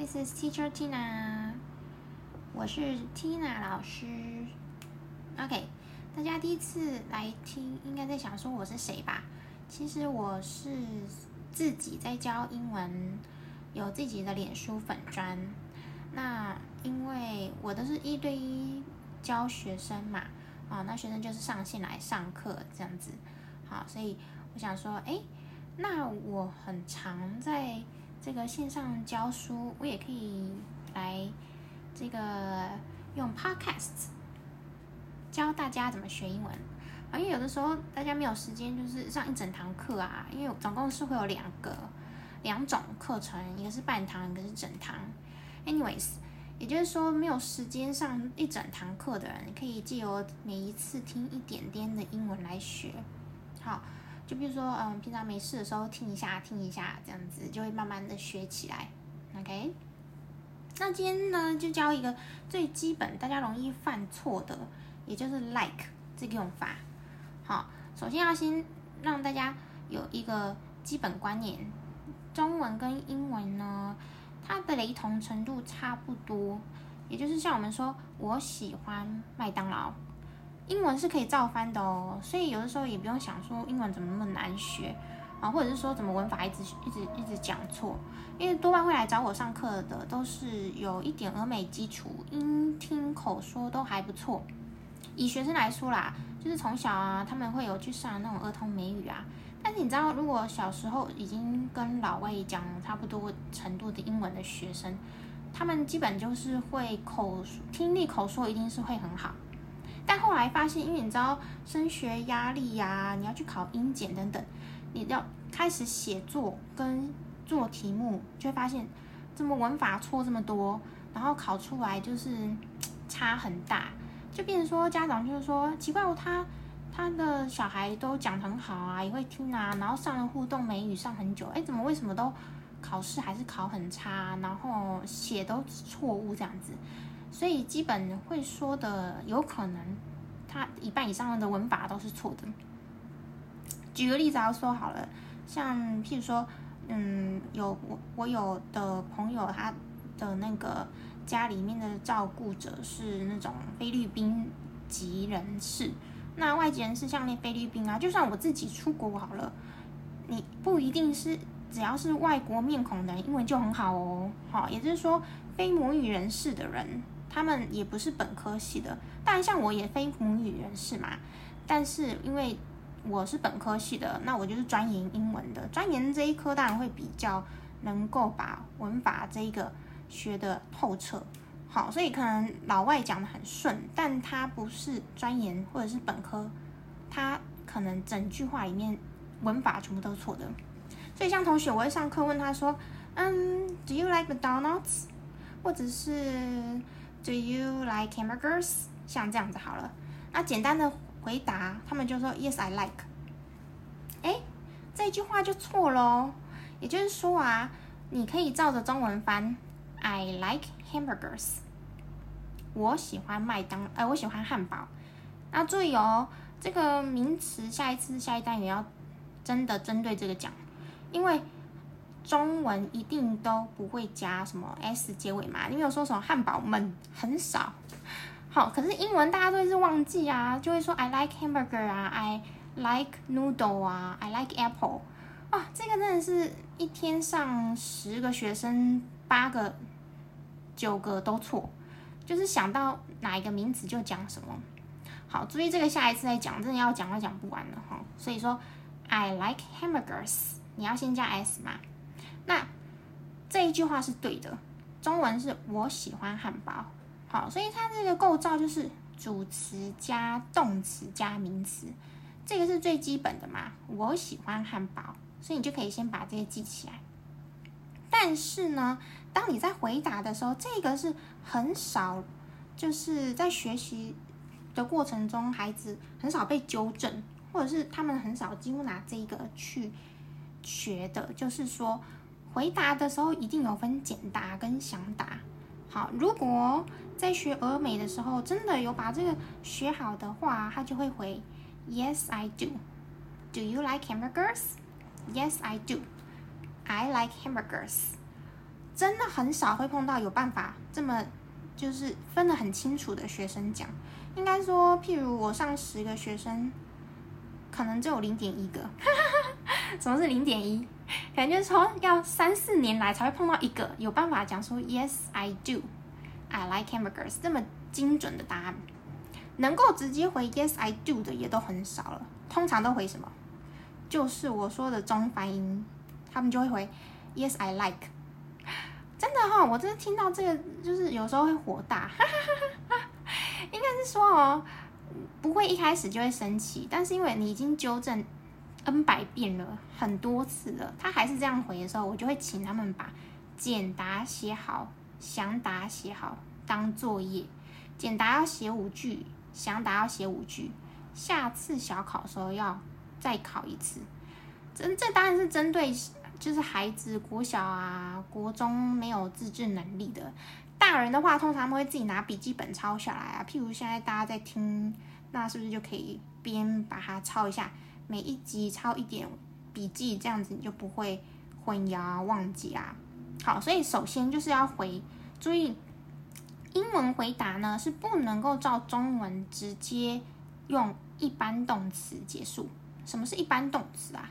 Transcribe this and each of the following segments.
This is Teacher Tina，我是 Tina 老师。OK，大家第一次来听，应该在想说我是谁吧？其实我是自己在教英文，有自己的脸书粉砖。那因为我都是一对一教学生嘛，啊，那学生就是上线来上课这样子。好，所以我想说，哎，那我很常在。这个线上教书，我也可以来这个用 Podcast 教大家怎么学英文啊。因为有的时候大家没有时间，就是上一整堂课啊。因为总共是会有两个两种课程，一个是半堂，一个是整堂。Anyways，也就是说没有时间上一整堂课的人，可以借由每一次听一点点的英文来学。好。就比如说，嗯，平常没事的时候听一下，听一下，这样子就会慢慢的学起来。OK，那今天呢，就教一个最基本、大家容易犯错的，也就是 like 这个用法。好，首先要先让大家有一个基本观念，中文跟英文呢，它的雷同程度差不多。也就是像我们说，我喜欢麦当劳。英文是可以照翻的哦，所以有的时候也不用想说英文怎么那么难学啊，或者是说怎么文法一直一直一直讲错，因为多半会来找我上课的都是有一点俄美基础，音听口说都还不错。以学生来说啦，就是从小啊，他们会有去上那种儿童美语啊，但是你知道，如果小时候已经跟老外讲差不多程度的英文的学生，他们基本就是会口听力口说一定是会很好。但后来发现，因为你知道升学压力呀，你要去考英检等等，你要开始写作跟做题目，就会发现怎么文法错这么多，然后考出来就是差很大，就变成说家长就是说奇怪，他他的小孩都讲很好啊，也会听啊，然后上了互动美语上很久，哎，怎么为什么都考试还是考很差，然后写都错误这样子。所以基本会说的，有可能他一半以上的文法都是错的。举个例子来说好了，像譬如说，嗯，有我我有的朋友，他的那个家里面的照顾者是那种菲律宾籍人士，那外籍人士像那菲律宾啊，就算我自己出国好了，你不一定是只要是外国面孔的英文就很好哦，好，也就是说非母语人士的人。他们也不是本科系的，当然像我也非母语人士嘛。但是因为我是本科系的，那我就是专研英文的，专研这一科当然会比较能够把文法这一个学的透彻。好，所以可能老外讲的很顺，但他不是专研或者是本科，他可能整句话里面文法全部都是错的。所以像同学，我会上课问他说：“嗯，Do you like McDonald's？” 或者是。Do you like hamburgers？像这样子好了，那简单的回答，他们就说 Yes, I like。哎，这句话就错喽。也就是说啊，你可以照着中文翻，I like hamburgers。我喜欢麦当，呃，我喜欢汉堡。那注意哦，这个名词下一次下一单元要真的针对这个讲，因为。中文一定都不会加什么 s 结尾嘛？你没有说什么汉堡们很少。好，可是英文大家都是忘记啊，就会说 I like hamburger 啊，I like noodle 啊，I like apple 啊，这个真的是一天上十个学生，八个九个都错，就是想到哪一个名词就讲什么。好，注意这个下一次再讲，真的要讲都讲不完了哈。所以说 I like hamburgers，你要先加 s 嘛。那这一句话是对的，中文是我喜欢汉堡，好，所以它这个构造就是主词加动词加名词，这个是最基本的嘛，我喜欢汉堡，所以你就可以先把这些记起来。但是呢，当你在回答的时候，这个是很少，就是在学习的过程中，孩子很少被纠正，或者是他们很少几乎拿这个去学的，就是说。回答的时候一定有分简答跟详答。好，如果在学俄美的时候真的有把这个学好的话，他就会回 Yes, I do. Do you like hamburgers? Yes, I do. I like hamburgers. 真的很少会碰到有办法这么就是分得很清楚的学生讲。应该说，譬如我上十个学生，可能只有零点一个。什么是零点一？感觉从要三四年来才会碰到一个有办法讲说 Yes I do, I like hamburgers 这么精准的答案。能够直接回 Yes I do 的也都很少了，通常都回什么？就是我说的中翻音，他们就会回 Yes I like。真的哈，我真的听到这个，就是有时候会火大。应该是说哦，不会一开始就会生气，但是因为你已经纠正 n 百遍了，很多次了，他还是这样回的时候，我就会请他们把简答写好，详答写好当作业。简答要写五句，详答要写五句，下次小考的时候要再考一次。这这当然是针对就是孩子国小啊、国中没有自制能力的。大人的话，通常会自己拿笔记本抄下来啊。譬如现在大家在听，那是不是就可以边把它抄一下，每一集抄一点笔记，这样子你就不会混淆忘记啊。好，所以首先就是要回，注意英文回答呢是不能够照中文直接用一般动词结束。什么是一般动词啊？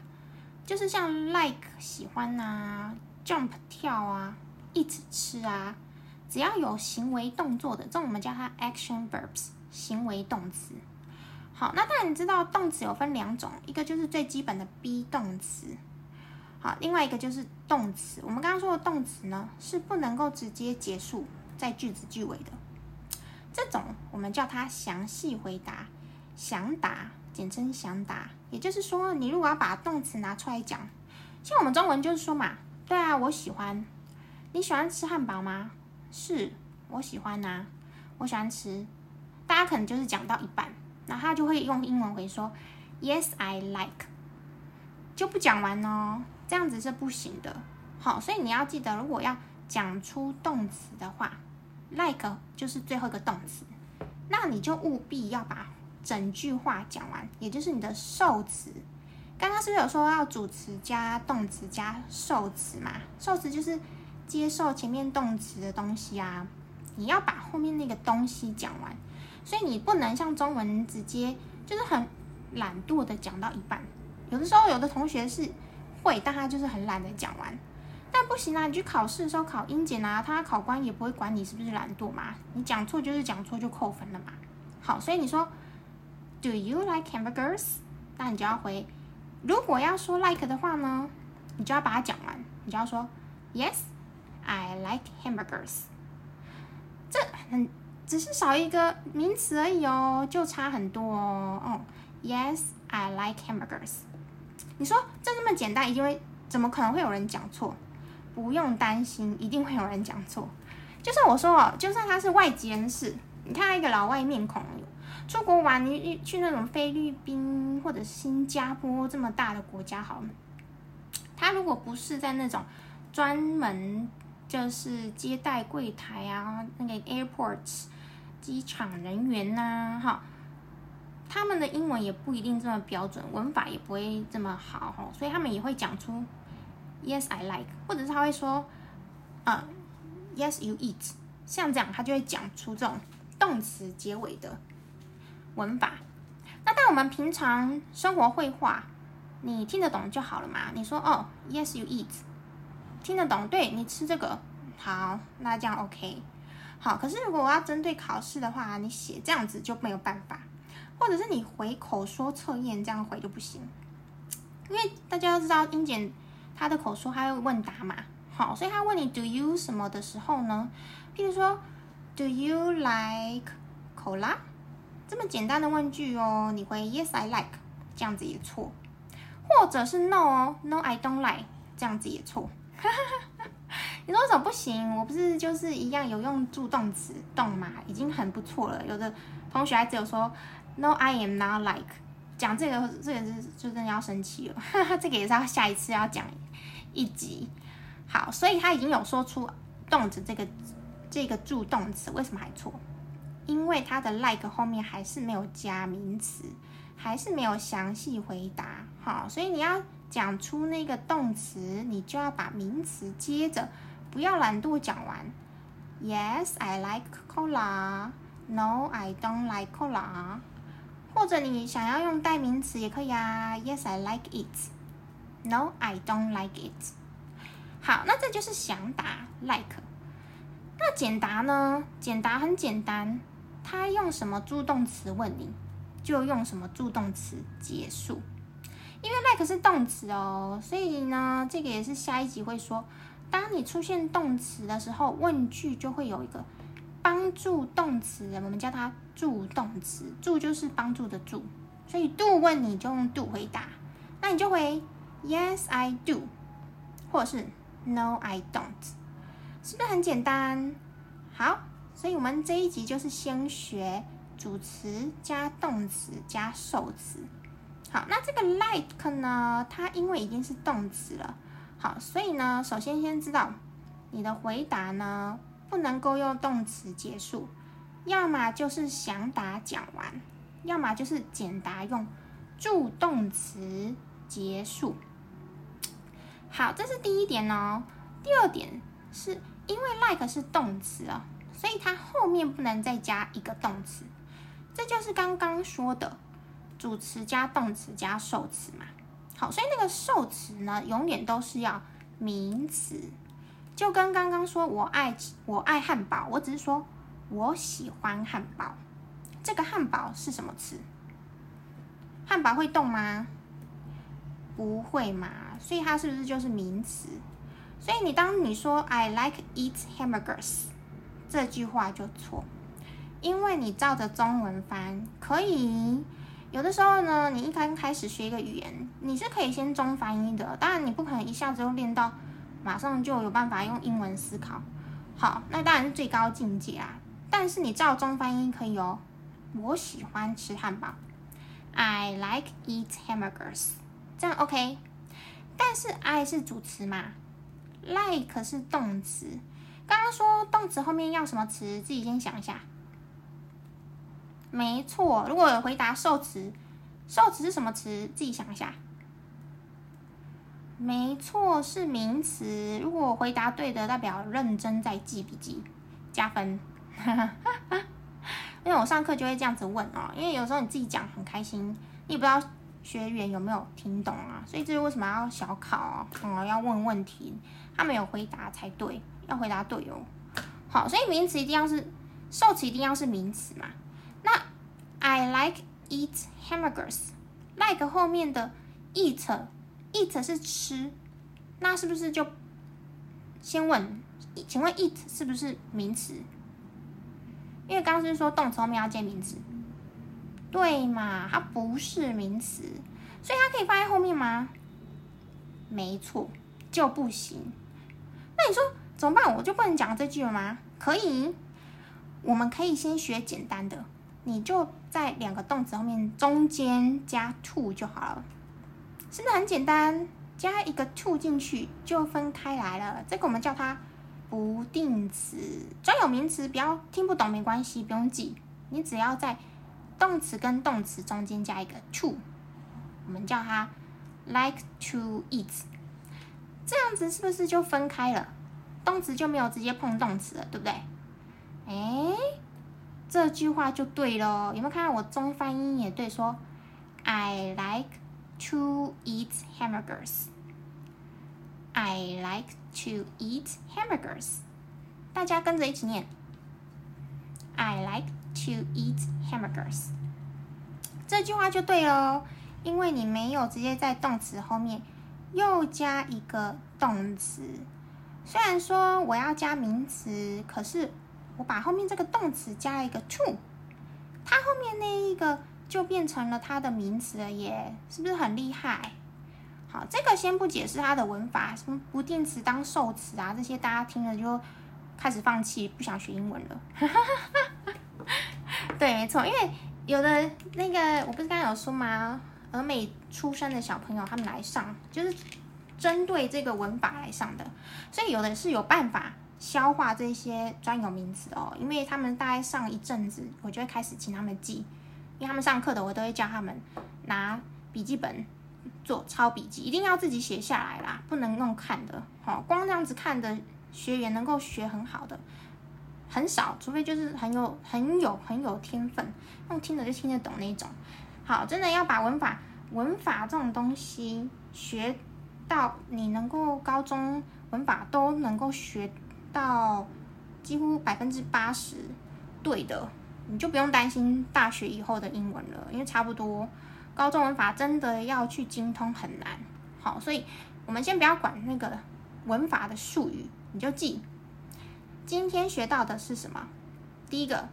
就是像 like 喜欢啊，jump 跳啊，eat 吃啊。只要有行为动作的，这种我们叫它 action verbs，行为动词。好，那当然你知道动词有分两种，一个就是最基本的 be 动词，好，另外一个就是动词。我们刚刚说的动词呢，是不能够直接结束在句子句尾的，这种我们叫它详细回答，详答，简称详答。也就是说，你如果要把动词拿出来讲，像我们中文就是说嘛，对啊，我喜欢。你喜欢吃汉堡吗？是我喜欢呐，我喜欢吃。大家可能就是讲到一半，然后他就会用英文回说，Yes, I like，就不讲完哦，这样子是不行的。好，所以你要记得，如果要讲出动词的话，like 就是最后一个动词，那你就务必要把整句话讲完，也就是你的受词。刚刚是不是有说要主词加动词加受词嘛？受词就是。接受前面动词的东西啊，你要把后面那个东西讲完，所以你不能像中文直接就是很懒惰的讲到一半。有的时候有的同学是会，但他就是很懒得讲完。但不行啊，你去考试的时候考英检啊，他考官也不会管你是不是懒惰嘛，你讲错就是讲错就扣分了嘛。好，所以你说 Do you like hamburgers？那你就要回。如果要说 like 的话呢，你就要把它讲完，你就要说 Yes。I like hamburgers，这很只是少一个名词而已哦，就差很多哦。嗯，Yes, I like hamburgers。你说这这么简单，一定会怎么可能会有人讲错？不用担心，一定会有人讲错。就算我说哦，就算他是外籍人士，你看他一个老外面孔，出国玩，你去那种菲律宾或者新加坡这么大的国家，好，他如果不是在那种专门。就是接待柜台啊，那个 airports 机场人员呐，哈，他们的英文也不一定这么标准，文法也不会这么好哈，所以他们也会讲出 yes I like，或者是他会说，嗯，yes you eat，像这样他就会讲出这种动词结尾的文法。那当我们平常生活会话，你听得懂就好了嘛？你说哦，yes you eat。听得懂？对你吃这个好，那这样 OK。好，可是如果我要针对考试的话，你写这样子就没有办法，或者是你回口说测验这样回就不行，因为大家都知道英检他的口说还有问答嘛。好，所以他问你 Do you 什么的时候呢？譬如说 Do you like cola？这么简单的问句哦，你回 Yes I like，这样子也错，或者是 No 哦，No I don't like，这样子也错。哈哈哈！你说为什么不行？我不是就是一样有用助动词动嘛，已经很不错了。有的同学还只有说 No, I am not like。讲这个这个是就真的要生气了。哈哈，这个也是要下一次要讲一集。好，所以他已经有说出动词这个这个助动词，为什么还错？因为他的 like 后面还是没有加名词，还是没有详细回答。好，所以你要。讲出那个动词，你就要把名词接着不要懒惰讲完。Yes, I like cola. No, I don't like cola. 或者你想要用代名词也可以啊。Yes, I like it. No, I don't like it. 好，那这就是详答 like。那简答呢？简答很简单，它用什么助动词问你，就用什么助动词结束。因为 like 是动词哦，所以呢，这个也是下一集会说，当你出现动词的时候，问句就会有一个帮助动词，我们叫它助动词，助就是帮助的助，所以 do 问你就用 do 回答，那你就回 Yes I do，或者是 No I don't，是不是很简单？好，所以我们这一集就是先学主词加动词加受词。好，那这个 like 呢？它因为已经是动词了，好，所以呢，首先先知道你的回答呢不能够用动词结束，要么就是详答讲完，要么就是简答用助动词结束。好，这是第一点哦。第二点是因为 like 是动词哦，所以它后面不能再加一个动词，这就是刚刚说的。主词加动词加受词嘛，好，所以那个受词呢，永远都是要名词，就跟刚刚说我爱我爱汉堡，我只是说我喜欢汉堡，这个汉堡是什么词？汉堡会动吗？不会嘛，所以它是不是就是名词？所以你当你说 I like eat hamburgers 这句话就错，因为你照着中文翻可以。有的时候呢，你一刚开始学一个语言，你是可以先中翻译的。当然，你不可能一下子就练到马上就有办法用英文思考。好，那当然是最高境界啊。但是你照中翻译可以哦。我喜欢吃汉堡，I like eat hamburgers，这样 OK。但是 I 是主词嘛，like 是动词。刚刚说动词后面要什么词？自己先想一下。没错，如果回答受词，受词是什么词？自己想一下。没错，是名词。如果回答对的，代表认真在记笔记，加分。因为我上课就会这样子问哦，因为有时候你自己讲很开心，你也不知道学员有没有听懂啊，所以这是为什么要小考哦，要问问题，他没有回答才对，要回答对哦。好，所以名词一定要是受词，一定要是名词嘛。I like eat hamburgers。like 后面的 eat，eat 是吃，那是不是就先问？请问 eat 是不是名词？因为刚刚是说动词后面要接名词，对嘛？它不是名词，所以它可以放在后面吗？没错，就不行。那你说怎么办？我就不能讲这句了吗？可以，我们可以先学简单的。你就在两个动词后面中间加 to 就好了，是不是很简单？加一个 to 进去就分开来了。这个我们叫它不定词，专有名词，不要听不懂没关系，不用记。你只要在动词跟动词中间加一个 to，我们叫它 like to eat。这样子是不是就分开了？动词就没有直接碰动词了，对不对？哎。这句话就对咯，有没有看到我中翻音也对？说 I like to eat hamburgers. I like to eat hamburgers. 大家跟着一起念 I like to eat hamburgers. 这句话就对了，因为你没有直接在动词后面又加一个动词。虽然说我要加名词，可是。我把后面这个动词加一个 to，它后面那一个就变成了它的名词了耶，是不是很厉害？好，这个先不解释它的文法，什么不定词当受词啊，这些大家听了就开始放弃，不想学英文了。对，没错，因为有的那个我不是刚刚有说吗？俄美出生的小朋友他们来上，就是针对这个文法来上的，所以有的是有办法。消化这些专有名词哦，因为他们大概上一阵子，我就会开始请他们记，因为他们上课的我都会教他们拿笔记本做抄笔记，一定要自己写下来啦，不能用看的，好，光这样子看的学员能够学很好的，很少，除非就是很有很有很有天分，用听的就听得懂那种。好，真的要把文法文法这种东西学到你能够高中文法都能够学到几乎百分之八十对的，你就不用担心大学以后的英文了，因为差不多高中文法真的要去精通很难。好，所以我们先不要管那个文法的术语，你就记今天学到的是什么。第一个。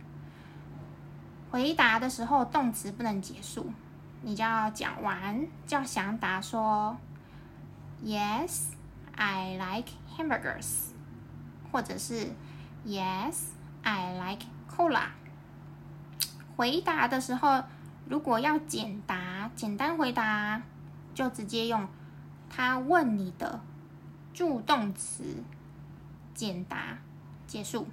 回答的时候，动词不能结束，你就要讲完，就要详答说，Yes, I like hamburgers，或者是 Yes, I like cola。回答的时候，如果要简答、简单回答，就直接用他问你的助动词简答结束。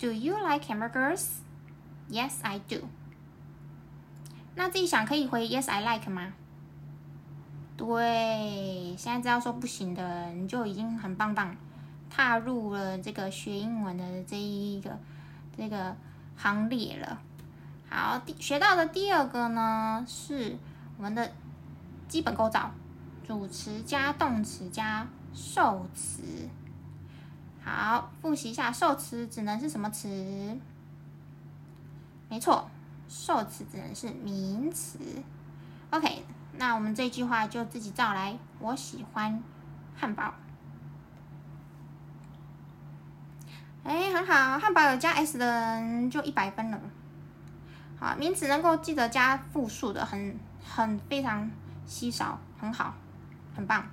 Do you like hamburgers？Yes, I do。那自己想可以回 Yes, I like 吗？对，现在知道说不行的，你就已经很棒棒，踏入了这个学英文的这一个这个行列了。好，第学到的第二个呢是我们的基本构造：主词加动词加受词。好，复习一下受词只能是什么词？没错，受词只能是名词。OK，那我们这句话就自己造来。我喜欢汉堡。哎，很好，汉堡有加 s 的人就一百分了。好，名词能够记得加复数的，很很非常稀少，很好，很棒。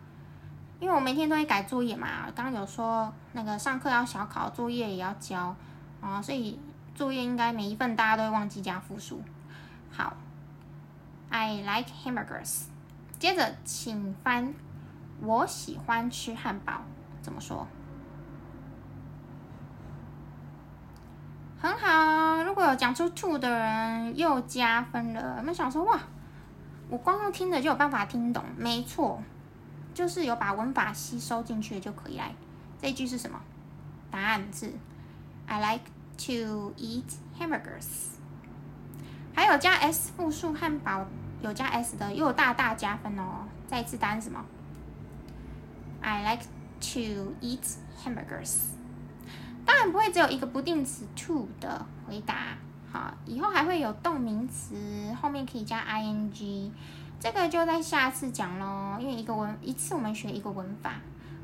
因为我每天都会改作业嘛，刚刚有说那个上课要小考，作业也要交啊，所以。作业应该每一份大家都会忘记加复数。好，I like hamburgers。接着请翻，我喜欢吃汉堡，怎么说？很好，如果有讲出 to 的人又加分了。有没有想说哇，我光用听的就有办法听懂？没错，就是有把文法吸收进去就可以来。这句是什么？答案是 I like。To eat hamburgers，还有加 s 复数汉堡有加 s 的又大大加分哦。再一次答案什么？I like to eat hamburgers。当然不会只有一个不定词 to 的回答，好，以后还会有动名词后面可以加 ing，这个就在下次讲喽。因为一个文一次我们学一个文法，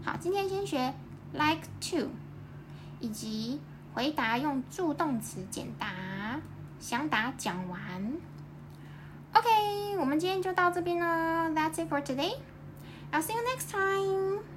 好，今天先学 like to 以及。回答用助动词简答，详答讲完。OK，我们今天就到这边了。That's it for today. I'll see you next time.